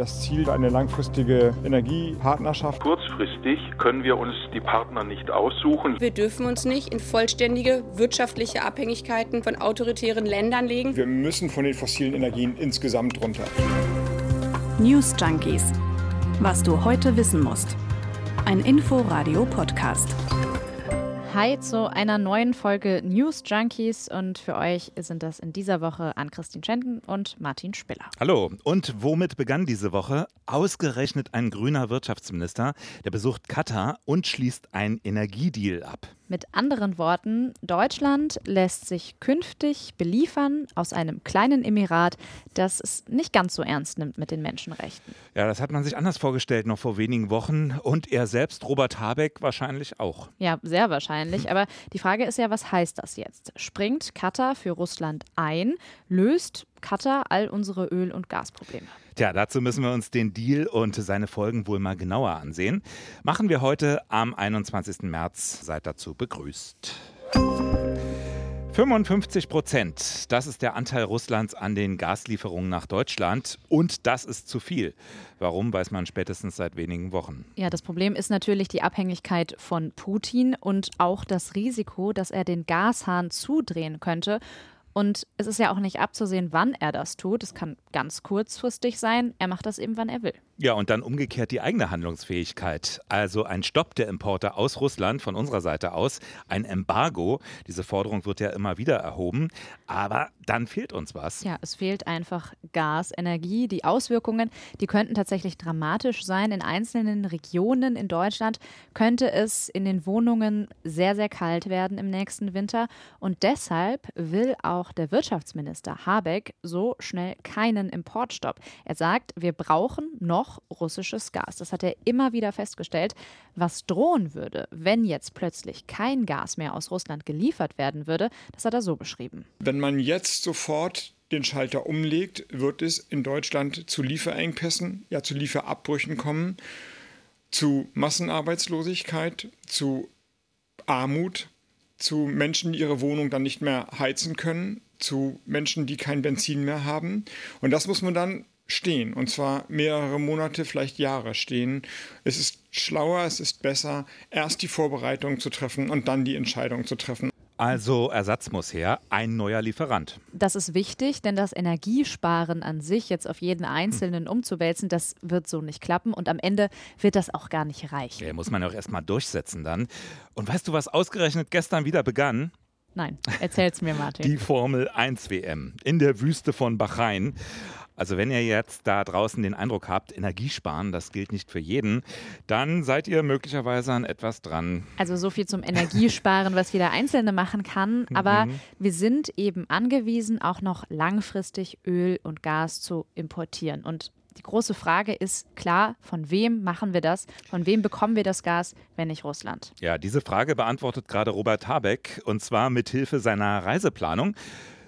Das Ziel eine langfristige Energiepartnerschaft. Kurzfristig können wir uns die Partner nicht aussuchen. Wir dürfen uns nicht in vollständige wirtschaftliche Abhängigkeiten von autoritären Ländern legen. Wir müssen von den fossilen Energien insgesamt runter. News Junkies. Was du heute wissen musst. Ein Info-Radio-Podcast. Hi zu einer neuen Folge News Junkies und für euch sind das in dieser Woche Ann-Christine Schenten und Martin Spiller. Hallo, und womit begann diese Woche? Ausgerechnet ein grüner Wirtschaftsminister, der besucht Katar und schließt einen Energiedeal ab. Mit anderen Worten, Deutschland lässt sich künftig beliefern aus einem kleinen Emirat, das es nicht ganz so ernst nimmt mit den Menschenrechten. Ja, das hat man sich anders vorgestellt noch vor wenigen Wochen und er selbst, Robert Habeck, wahrscheinlich auch. Ja, sehr wahrscheinlich. Aber die Frage ist ja, was heißt das jetzt? Springt Katar für Russland ein? Löst Katar all unsere Öl- und Gasprobleme? Tja, dazu müssen wir uns den Deal und seine Folgen wohl mal genauer ansehen. Machen wir heute am 21. März. Seid dazu begrüßt. 55 Prozent, das ist der Anteil Russlands an den Gaslieferungen nach Deutschland. Und das ist zu viel. Warum, weiß man spätestens seit wenigen Wochen. Ja, das Problem ist natürlich die Abhängigkeit von Putin und auch das Risiko, dass er den Gashahn zudrehen könnte und es ist ja auch nicht abzusehen, wann er das tut. Es kann ganz kurzfristig sein. Er macht das eben, wann er will. Ja, und dann umgekehrt die eigene Handlungsfähigkeit. Also ein Stopp der Importe aus Russland von unserer Seite aus, ein Embargo. Diese Forderung wird ja immer wieder erhoben. Aber dann fehlt uns was. Ja, es fehlt einfach Gas, Energie. Die Auswirkungen, die könnten tatsächlich dramatisch sein. In einzelnen Regionen in Deutschland könnte es in den Wohnungen sehr, sehr kalt werden im nächsten Winter. Und deshalb will auch der Wirtschaftsminister Habeck so schnell keinen Importstopp. Er sagt, wir brauchen noch noch russisches Gas. Das hat er immer wieder festgestellt. Was drohen würde, wenn jetzt plötzlich kein Gas mehr aus Russland geliefert werden würde, das hat er so beschrieben. Wenn man jetzt sofort den Schalter umlegt, wird es in Deutschland zu Lieferengpässen, ja zu Lieferabbrüchen kommen, zu Massenarbeitslosigkeit, zu Armut, zu Menschen, die ihre Wohnung dann nicht mehr heizen können, zu Menschen, die kein Benzin mehr haben. Und das muss man dann stehen. Und zwar mehrere Monate, vielleicht Jahre stehen. Es ist schlauer, es ist besser, erst die Vorbereitung zu treffen und dann die Entscheidung zu treffen. Also Ersatz muss her, ein neuer Lieferant. Das ist wichtig, denn das Energiesparen an sich jetzt auf jeden Einzelnen umzuwälzen, das wird so nicht klappen und am Ende wird das auch gar nicht reichen. Ja, muss man auch erstmal durchsetzen dann. Und weißt du, was ausgerechnet gestern wieder begann? Nein, erzähl's mir, Martin. Die Formel 1 WM in der Wüste von Bahrain. Also wenn ihr jetzt da draußen den Eindruck habt, Energiesparen, das gilt nicht für jeden, dann seid ihr möglicherweise an etwas dran. Also so viel zum Energiesparen, was jeder Einzelne machen kann. Aber mhm. wir sind eben angewiesen, auch noch langfristig Öl und Gas zu importieren. Und die große Frage ist klar, von wem machen wir das? Von wem bekommen wir das Gas, wenn nicht Russland? Ja, diese Frage beantwortet gerade Robert Habeck und zwar mit Hilfe seiner Reiseplanung.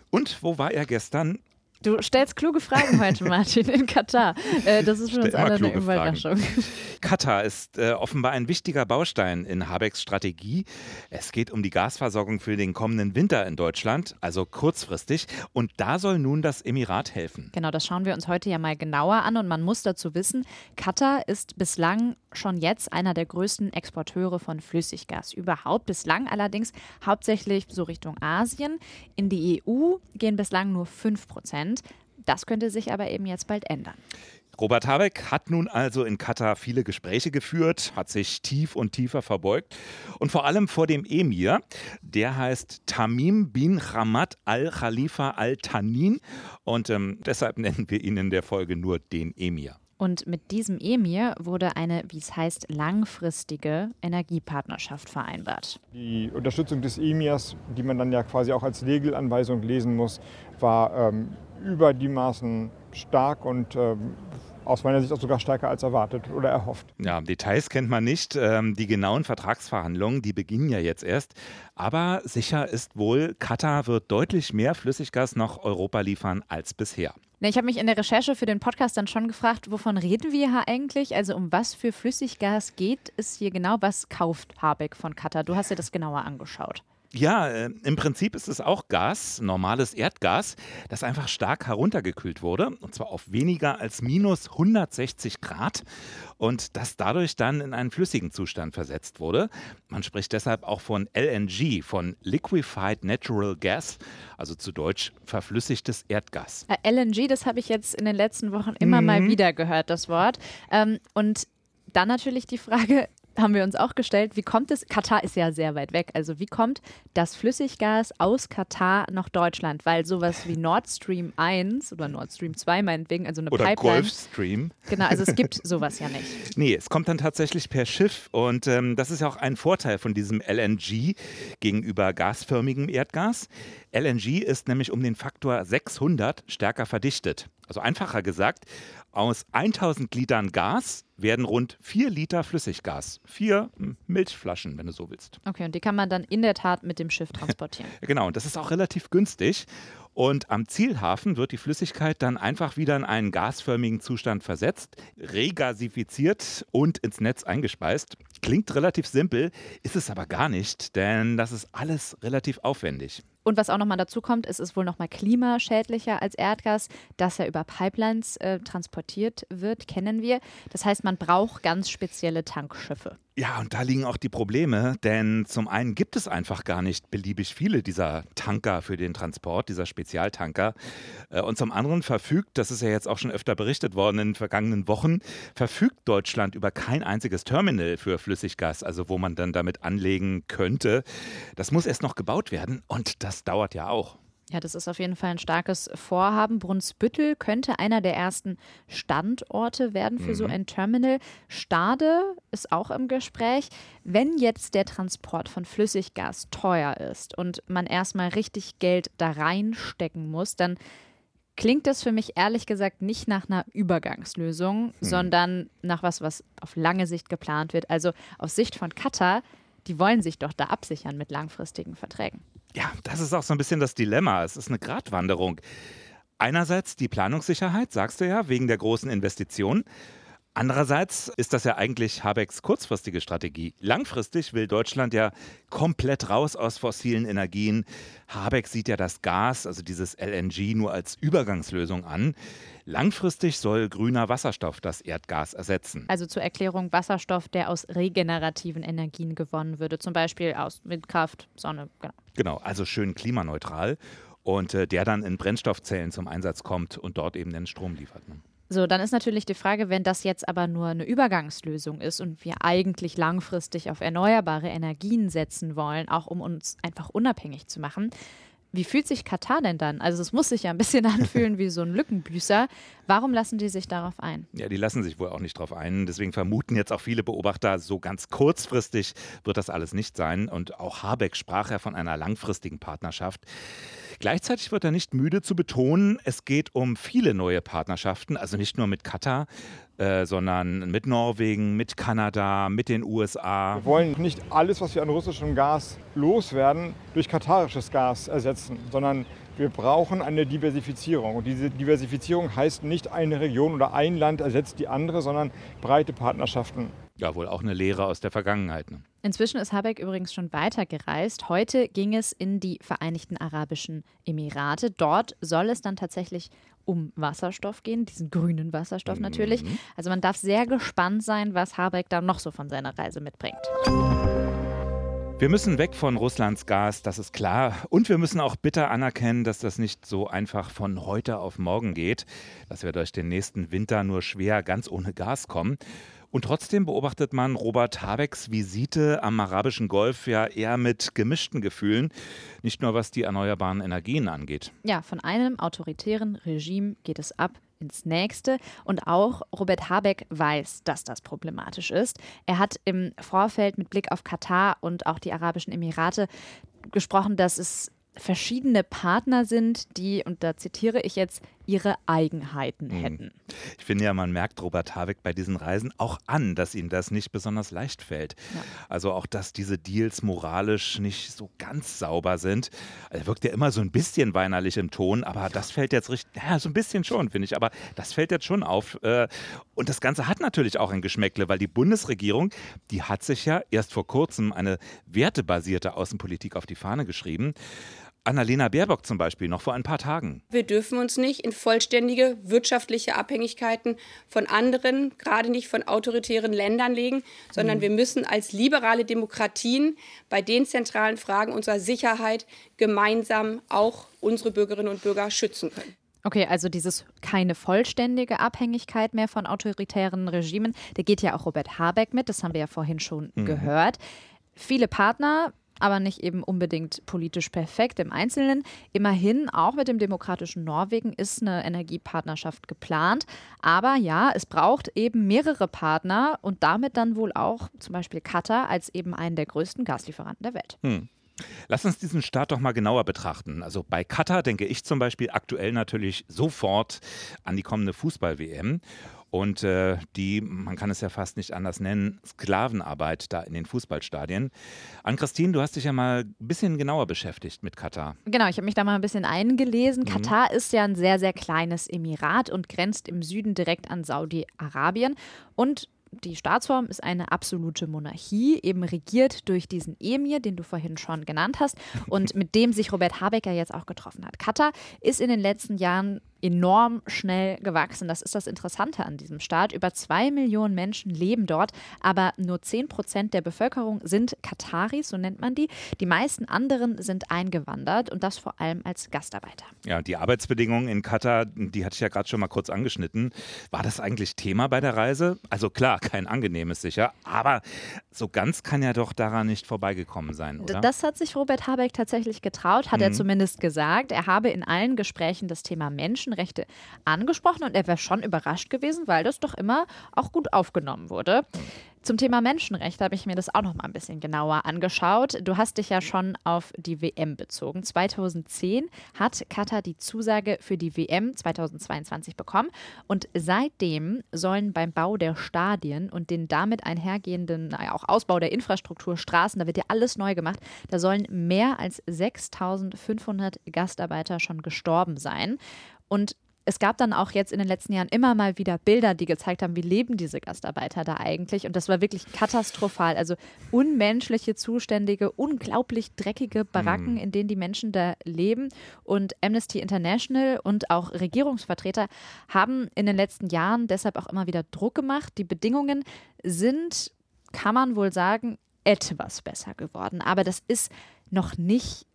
Und wo war er gestern? Du stellst kluge Fragen heute, Martin, in Katar. Äh, das ist für uns alle eine Überraschung. Fragen. Katar ist äh, offenbar ein wichtiger Baustein in Habecks Strategie. Es geht um die Gasversorgung für den kommenden Winter in Deutschland, also kurzfristig. Und da soll nun das Emirat helfen. Genau, das schauen wir uns heute ja mal genauer an. Und man muss dazu wissen, Katar ist bislang schon jetzt einer der größten Exporteure von Flüssiggas überhaupt. Bislang allerdings hauptsächlich so Richtung Asien. In die EU gehen bislang nur 5 Prozent. Das könnte sich aber eben jetzt bald ändern. Robert Habeck hat nun also in Katar viele Gespräche geführt, hat sich tief und tiefer verbeugt und vor allem vor dem Emir, der heißt Tamim bin Hamad al-Khalifa al-Tanin und ähm, deshalb nennen wir ihn in der Folge nur den Emir. Und mit diesem Emir wurde eine, wie es heißt, langfristige Energiepartnerschaft vereinbart. Die Unterstützung des Emirs, die man dann ja quasi auch als Regelanweisung lesen muss, war ähm, über die Maßen stark und ähm, aus meiner Sicht auch sogar stärker als erwartet oder erhofft. Ja, Details kennt man nicht. Ähm, die genauen Vertragsverhandlungen, die beginnen ja jetzt erst. Aber sicher ist wohl, Katar wird deutlich mehr Flüssiggas nach Europa liefern als bisher. Ich habe mich in der Recherche für den Podcast dann schon gefragt, wovon reden wir hier eigentlich? Also um was für Flüssiggas geht es hier genau? Was kauft Habeck von Katar? Du hast dir das genauer angeschaut. Ja, äh, im Prinzip ist es auch Gas, normales Erdgas, das einfach stark heruntergekühlt wurde, und zwar auf weniger als minus 160 Grad und das dadurch dann in einen flüssigen Zustand versetzt wurde. Man spricht deshalb auch von LNG, von Liquefied Natural Gas, also zu Deutsch verflüssigtes Erdgas. Äh, LNG, das habe ich jetzt in den letzten Wochen immer mhm. mal wieder gehört, das Wort. Ähm, und dann natürlich die Frage, haben wir uns auch gestellt, wie kommt es, Katar ist ja sehr weit weg, also wie kommt das Flüssiggas aus Katar nach Deutschland? Weil sowas wie Nord Stream 1 oder Nord Stream 2 meinetwegen, also eine oder Pipeline. Gulfstream. Genau, also es gibt sowas ja nicht. Nee, es kommt dann tatsächlich per Schiff und ähm, das ist ja auch ein Vorteil von diesem LNG gegenüber gasförmigem Erdgas. LNG ist nämlich um den Faktor 600 stärker verdichtet. Also einfacher gesagt, aus 1000 Litern Gas werden rund 4 Liter Flüssiggas. Vier hm, Milchflaschen, wenn du so willst. Okay, und die kann man dann in der Tat mit dem Schiff transportieren. genau, und das ist auch relativ günstig. Und am Zielhafen wird die Flüssigkeit dann einfach wieder in einen gasförmigen Zustand versetzt, regasifiziert und ins Netz eingespeist. Klingt relativ simpel, ist es aber gar nicht, denn das ist alles relativ aufwendig. Und was auch nochmal dazu kommt, ist, es ist wohl nochmal klimaschädlicher als Erdgas, das ja über Pipelines äh, transportiert wird, kennen wir. Das heißt, man braucht ganz spezielle Tankschiffe. Ja, und da liegen auch die Probleme, denn zum einen gibt es einfach gar nicht beliebig viele dieser Tanker für den Transport, dieser Spezialtanker. Äh, und zum anderen verfügt, das ist ja jetzt auch schon öfter berichtet worden in den vergangenen Wochen, verfügt Deutschland über kein einziges Terminal für Flüssiggas, also wo man dann damit anlegen könnte. Das muss erst noch gebaut werden und das dauert ja auch. Ja, das ist auf jeden Fall ein starkes Vorhaben. Brunsbüttel könnte einer der ersten Standorte werden für mhm. so ein Terminal. Stade ist auch im Gespräch. Wenn jetzt der Transport von Flüssiggas teuer ist und man erstmal richtig Geld da reinstecken muss, dann klingt das für mich ehrlich gesagt nicht nach einer Übergangslösung, mhm. sondern nach was, was auf lange Sicht geplant wird. Also aus Sicht von Katar, die wollen sich doch da absichern mit langfristigen Verträgen. Ja, das ist auch so ein bisschen das Dilemma. Es ist eine Gratwanderung. Einerseits die Planungssicherheit, sagst du ja, wegen der großen Investitionen. Andererseits ist das ja eigentlich Habecks kurzfristige Strategie. Langfristig will Deutschland ja komplett raus aus fossilen Energien. Habeck sieht ja das Gas, also dieses LNG, nur als Übergangslösung an. Langfristig soll grüner Wasserstoff das Erdgas ersetzen. Also zur Erklärung Wasserstoff, der aus regenerativen Energien gewonnen würde, zum Beispiel aus Windkraft, Sonne. Genau, genau also schön klimaneutral und äh, der dann in Brennstoffzellen zum Einsatz kommt und dort eben den Strom liefert. Ne? So, dann ist natürlich die Frage, wenn das jetzt aber nur eine Übergangslösung ist und wir eigentlich langfristig auf erneuerbare Energien setzen wollen, auch um uns einfach unabhängig zu machen, wie fühlt sich Katar denn dann? Also es muss sich ja ein bisschen anfühlen wie so ein Lückenbüßer. Warum lassen die sich darauf ein? Ja, die lassen sich wohl auch nicht darauf ein. Deswegen vermuten jetzt auch viele Beobachter, so ganz kurzfristig wird das alles nicht sein. Und auch Habeck sprach ja von einer langfristigen Partnerschaft. Gleichzeitig wird er nicht müde zu betonen, es geht um viele neue Partnerschaften, also nicht nur mit Katar, äh, sondern mit Norwegen, mit Kanada, mit den USA. Wir wollen nicht alles, was wir an russischem Gas loswerden, durch katarisches Gas ersetzen, sondern wir brauchen eine Diversifizierung. Und diese Diversifizierung heißt nicht eine Region oder ein Land ersetzt die andere, sondern breite Partnerschaften. Ja, wohl auch eine Lehre aus der Vergangenheit. Ne? Inzwischen ist Habeck übrigens schon weitergereist. Heute ging es in die Vereinigten Arabischen Emirate. Dort soll es dann tatsächlich um Wasserstoff gehen, diesen grünen Wasserstoff mhm. natürlich. Also man darf sehr gespannt sein, was Habeck da noch so von seiner Reise mitbringt. Wir müssen weg von Russlands Gas, das ist klar. Und wir müssen auch bitter anerkennen, dass das nicht so einfach von heute auf morgen geht, dass wir durch den nächsten Winter nur schwer ganz ohne Gas kommen. Und trotzdem beobachtet man Robert Habecks Visite am arabischen Golf ja eher mit gemischten Gefühlen, nicht nur was die erneuerbaren Energien angeht. Ja, von einem autoritären Regime geht es ab ins nächste. Und auch Robert Habeck weiß, dass das problematisch ist. Er hat im Vorfeld mit Blick auf Katar und auch die Arabischen Emirate gesprochen, dass es verschiedene Partner sind, die, und da zitiere ich jetzt, ihre Eigenheiten mhm. hätten. Ich finde ja, man merkt Robert Habeck bei diesen Reisen auch an, dass ihm das nicht besonders leicht fällt. Ja. Also auch, dass diese Deals moralisch nicht so ganz sauber sind. Er wirkt ja immer so ein bisschen weinerlich im Ton, aber das fällt jetzt richtig, ja, so ein bisschen schon, finde ich, aber das fällt jetzt schon auf. Äh, und das Ganze hat natürlich auch ein Geschmäckle, weil die Bundesregierung, die hat sich ja erst vor kurzem eine wertebasierte Außenpolitik auf die Fahne geschrieben. Annalena Baerbock zum Beispiel noch vor ein paar Tagen. Wir dürfen uns nicht in vollständige wirtschaftliche Abhängigkeiten von anderen, gerade nicht von autoritären Ländern legen, sondern mhm. wir müssen als liberale Demokratien bei den zentralen Fragen unserer Sicherheit gemeinsam auch unsere Bürgerinnen und Bürger schützen können. Okay, also dieses keine vollständige Abhängigkeit mehr von autoritären Regimen, da geht ja auch Robert Habeck mit, das haben wir ja vorhin schon mhm. gehört. Viele Partner aber nicht eben unbedingt politisch perfekt im Einzelnen. Immerhin, auch mit dem demokratischen Norwegen ist eine Energiepartnerschaft geplant. Aber ja, es braucht eben mehrere Partner und damit dann wohl auch zum Beispiel Katar als eben einen der größten Gaslieferanten der Welt. Hm. Lass uns diesen Staat doch mal genauer betrachten. Also bei Katar denke ich zum Beispiel aktuell natürlich sofort an die kommende Fußball-WM und äh, die, man kann es ja fast nicht anders nennen, Sklavenarbeit da in den Fußballstadien. An Christine, du hast dich ja mal ein bisschen genauer beschäftigt mit Katar. Genau, ich habe mich da mal ein bisschen eingelesen. Mhm. Katar ist ja ein sehr, sehr kleines Emirat und grenzt im Süden direkt an Saudi-Arabien. Und die Staatsform ist eine absolute Monarchie, eben regiert durch diesen Emir, den du vorhin schon genannt hast und mit dem sich Robert Habecker jetzt auch getroffen hat. Katar ist in den letzten Jahren enorm schnell gewachsen. Das ist das Interessante an diesem Staat. Über zwei Millionen Menschen leben dort, aber nur zehn Prozent der Bevölkerung sind Kataris, so nennt man die. Die meisten anderen sind eingewandert und das vor allem als Gastarbeiter. Ja, die Arbeitsbedingungen in Katar, die hatte ich ja gerade schon mal kurz angeschnitten. War das eigentlich Thema bei der Reise? Also klar, kein angenehmes sicher, aber so ganz kann ja doch daran nicht vorbeigekommen sein, oder? Das hat sich Robert Habeck tatsächlich getraut, hat mhm. er zumindest gesagt. Er habe in allen Gesprächen das Thema Menschen Menschenrechte angesprochen und er wäre schon überrascht gewesen, weil das doch immer auch gut aufgenommen wurde. Zum Thema Menschenrechte habe ich mir das auch noch mal ein bisschen genauer angeschaut. Du hast dich ja schon auf die WM bezogen. 2010 hat Katar die Zusage für die WM 2022 bekommen und seitdem sollen beim Bau der Stadien und den damit einhergehenden naja, auch Ausbau der Infrastruktur, Straßen, da wird ja alles neu gemacht, da sollen mehr als 6500 Gastarbeiter schon gestorben sein. Und es gab dann auch jetzt in den letzten Jahren immer mal wieder Bilder, die gezeigt haben, wie leben diese Gastarbeiter da eigentlich. Und das war wirklich katastrophal. Also unmenschliche Zustände, unglaublich dreckige Baracken, mm. in denen die Menschen da leben. Und Amnesty International und auch Regierungsvertreter haben in den letzten Jahren deshalb auch immer wieder Druck gemacht. Die Bedingungen sind, kann man wohl sagen, etwas besser geworden. Aber das ist noch nicht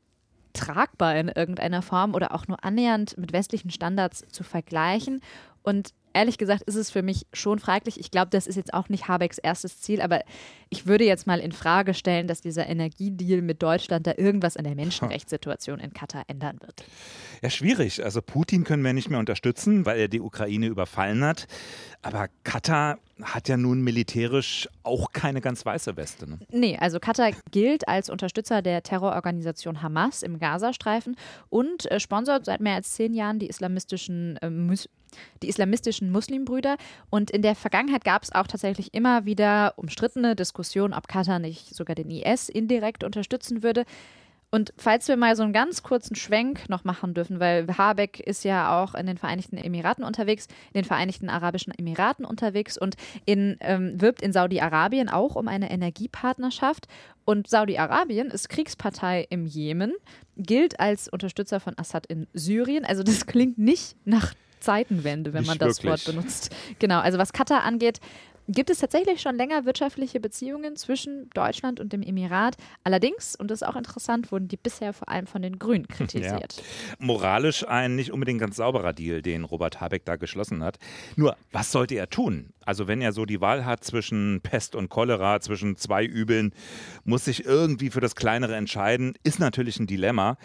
tragbar in irgendeiner Form oder auch nur annähernd mit westlichen Standards zu vergleichen. Und ehrlich gesagt ist es für mich schon fraglich. Ich glaube, das ist jetzt auch nicht Habecks erstes Ziel, aber ich würde jetzt mal in Frage stellen, dass dieser Energiedeal mit Deutschland da irgendwas an der Menschenrechtssituation in Katar ändern wird. Ja, schwierig. Also Putin können wir nicht mehr unterstützen, weil er die Ukraine überfallen hat. Aber Katar hat ja nun militärisch auch keine ganz weiße Weste. Ne? Nee, also Katar gilt als Unterstützer der Terrororganisation Hamas im Gazastreifen und äh, sponsert seit mehr als zehn Jahren die islamistischen äh, die islamistischen Muslimbrüder. Und in der Vergangenheit gab es auch tatsächlich immer wieder umstrittene Diskussionen, ob Katar nicht sogar den IS indirekt unterstützen würde. Und falls wir mal so einen ganz kurzen Schwenk noch machen dürfen, weil Habeck ist ja auch in den Vereinigten Emiraten unterwegs, in den Vereinigten Arabischen Emiraten unterwegs und in, ähm, wirbt in Saudi-Arabien auch um eine Energiepartnerschaft. Und Saudi-Arabien ist Kriegspartei im Jemen, gilt als Unterstützer von Assad in Syrien. Also das klingt nicht nach Zeitenwende, wenn Nicht man das wirklich. Wort benutzt. Genau, also was Katar angeht, gibt es tatsächlich schon länger wirtschaftliche Beziehungen zwischen Deutschland und dem Emirat. Allerdings, und das ist auch interessant, wurden die bisher vor allem von den Grünen kritisiert. Ja. Moralisch ein nicht unbedingt ganz sauberer Deal, den Robert Habeck da geschlossen hat. Nur, was sollte er tun? Also wenn er so die Wahl hat zwischen Pest und Cholera, zwischen zwei Übeln, muss sich irgendwie für das Kleinere entscheiden, ist natürlich ein Dilemma.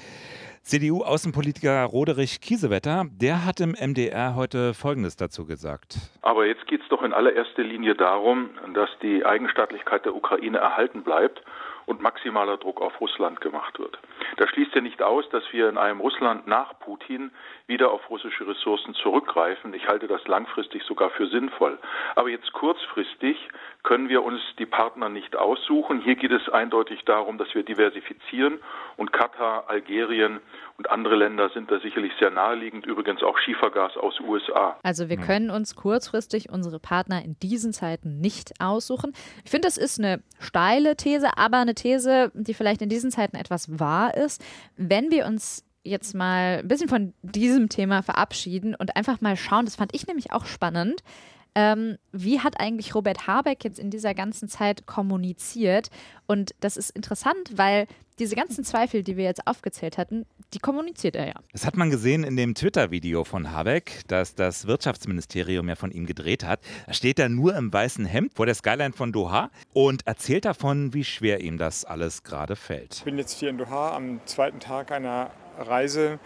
CDU-Außenpolitiker Roderich Kiesewetter, der hat im MDR heute Folgendes dazu gesagt. Aber jetzt geht es doch in allererster Linie darum, dass die Eigenstaatlichkeit der Ukraine erhalten bleibt und maximaler Druck auf Russland gemacht wird. Das schließt ja nicht aus, dass wir in einem Russland nach Putin wieder auf russische Ressourcen zurückgreifen. Ich halte das langfristig sogar für sinnvoll. Aber jetzt kurzfristig können wir uns die Partner nicht aussuchen. Hier geht es eindeutig darum, dass wir diversifizieren und Katar, Algerien und andere Länder sind da sicherlich sehr naheliegend, übrigens auch Schiefergas aus USA. Also wir können uns kurzfristig unsere Partner in diesen Zeiten nicht aussuchen. Ich finde, das ist eine steile These, aber eine These, die vielleicht in diesen Zeiten etwas wahr ist. Wenn wir uns jetzt mal ein bisschen von diesem Thema verabschieden und einfach mal schauen, das fand ich nämlich auch spannend, ähm, wie hat eigentlich Robert Habeck jetzt in dieser ganzen Zeit kommuniziert? Und das ist interessant, weil diese ganzen Zweifel, die wir jetzt aufgezählt hatten, die kommuniziert er ja. Das hat man gesehen in dem Twitter-Video von Habeck, das das Wirtschaftsministerium ja von ihm gedreht hat. Da steht er nur im weißen Hemd vor der Skyline von Doha und erzählt davon, wie schwer ihm das alles gerade fällt. Ich bin jetzt hier in Doha am zweiten Tag einer Reise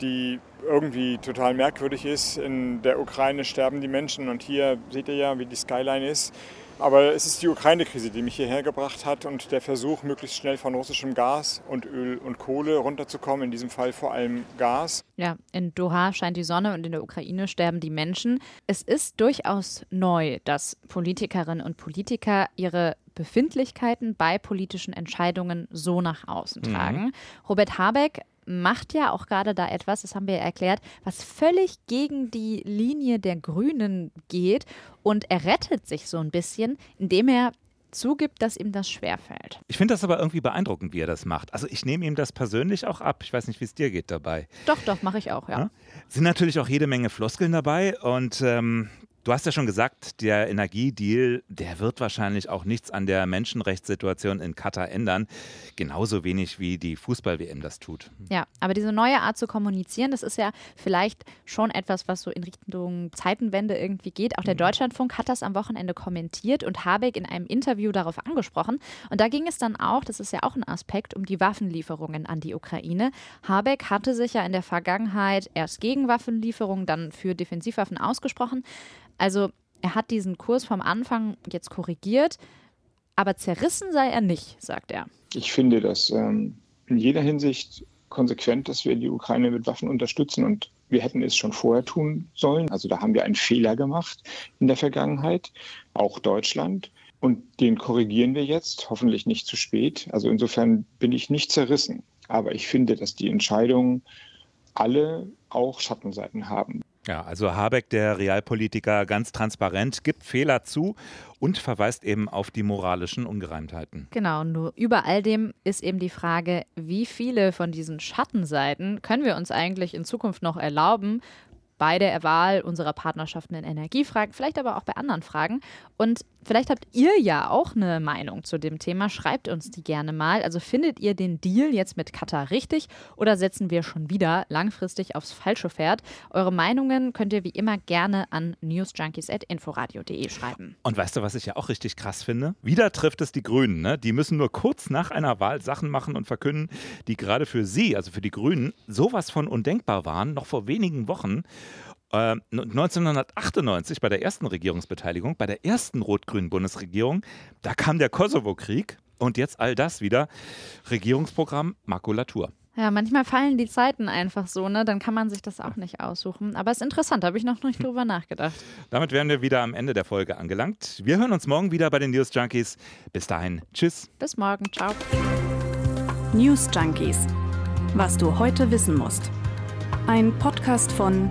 die irgendwie total merkwürdig ist. In der Ukraine sterben die Menschen und hier seht ihr ja, wie die Skyline ist. Aber es ist die Ukraine-Krise, die mich hierher gebracht hat und der Versuch, möglichst schnell von russischem Gas und Öl und Kohle runterzukommen, in diesem Fall vor allem Gas. Ja, in Doha scheint die Sonne und in der Ukraine sterben die Menschen. Es ist durchaus neu, dass Politikerinnen und Politiker ihre Befindlichkeiten bei politischen Entscheidungen so nach außen mhm. tragen. Mhm. Robert Habeck macht ja auch gerade da etwas, das haben wir ja erklärt, was völlig gegen die Linie der Grünen geht. Und er rettet sich so ein bisschen, indem er zugibt, dass ihm das schwerfällt. Ich finde das aber irgendwie beeindruckend, wie er das macht. Also ich nehme ihm das persönlich auch ab. Ich weiß nicht, wie es dir geht dabei. Doch, doch, mache ich auch, ja. ja. Sind natürlich auch jede Menge Floskeln dabei und ähm, Du hast ja schon gesagt, der Energiedeal, der wird wahrscheinlich auch nichts an der Menschenrechtssituation in Katar ändern. Genauso wenig wie die Fußball-WM das tut. Ja, aber diese neue Art zu kommunizieren, das ist ja vielleicht schon etwas, was so in Richtung Zeitenwende irgendwie geht. Auch der mhm. Deutschlandfunk hat das am Wochenende kommentiert und Habeck in einem Interview darauf angesprochen. Und da ging es dann auch, das ist ja auch ein Aspekt, um die Waffenlieferungen an die Ukraine. Habeck hatte sich ja in der Vergangenheit erst gegen Waffenlieferungen, dann für Defensivwaffen ausgesprochen. Also er hat diesen Kurs vom Anfang jetzt korrigiert, aber zerrissen sei er nicht, sagt er. Ich finde das ähm, in jeder Hinsicht konsequent, dass wir die Ukraine mit Waffen unterstützen und wir hätten es schon vorher tun sollen. Also da haben wir einen Fehler gemacht in der Vergangenheit, auch Deutschland. Und den korrigieren wir jetzt, hoffentlich nicht zu spät. Also insofern bin ich nicht zerrissen. Aber ich finde, dass die Entscheidungen alle auch Schattenseiten haben. Ja, also Habeck, der Realpolitiker, ganz transparent, gibt Fehler zu und verweist eben auf die moralischen Ungereimtheiten. Genau, nur über all dem ist eben die Frage, wie viele von diesen Schattenseiten können wir uns eigentlich in Zukunft noch erlauben, bei der Wahl unserer Partnerschaften in Energiefragen, vielleicht aber auch bei anderen Fragen. Und vielleicht habt ihr ja auch eine Meinung zu dem Thema. Schreibt uns die gerne mal. Also findet ihr den Deal jetzt mit Katar richtig oder setzen wir schon wieder langfristig aufs falsche Pferd? Eure Meinungen könnt ihr wie immer gerne an newsjunkies.inforadio.de schreiben. Und weißt du, was ich ja auch richtig krass finde? Wieder trifft es die Grünen. Ne? Die müssen nur kurz nach einer Wahl Sachen machen und verkünden, die gerade für sie, also für die Grünen, sowas von undenkbar waren, noch vor wenigen Wochen. 1998 äh, bei der ersten Regierungsbeteiligung, bei der ersten rot-grünen Bundesregierung, da kam der Kosovo-Krieg und jetzt all das wieder. Regierungsprogramm Makulatur. Ja, manchmal fallen die Zeiten einfach so, ne? Dann kann man sich das auch nicht aussuchen. Aber es ist interessant, habe ich noch nicht drüber nachgedacht. Damit wären wir wieder am Ende der Folge angelangt. Wir hören uns morgen wieder bei den News Junkies. Bis dahin, tschüss. Bis morgen, ciao. News Junkies. Was du heute wissen musst. Ein Podcast von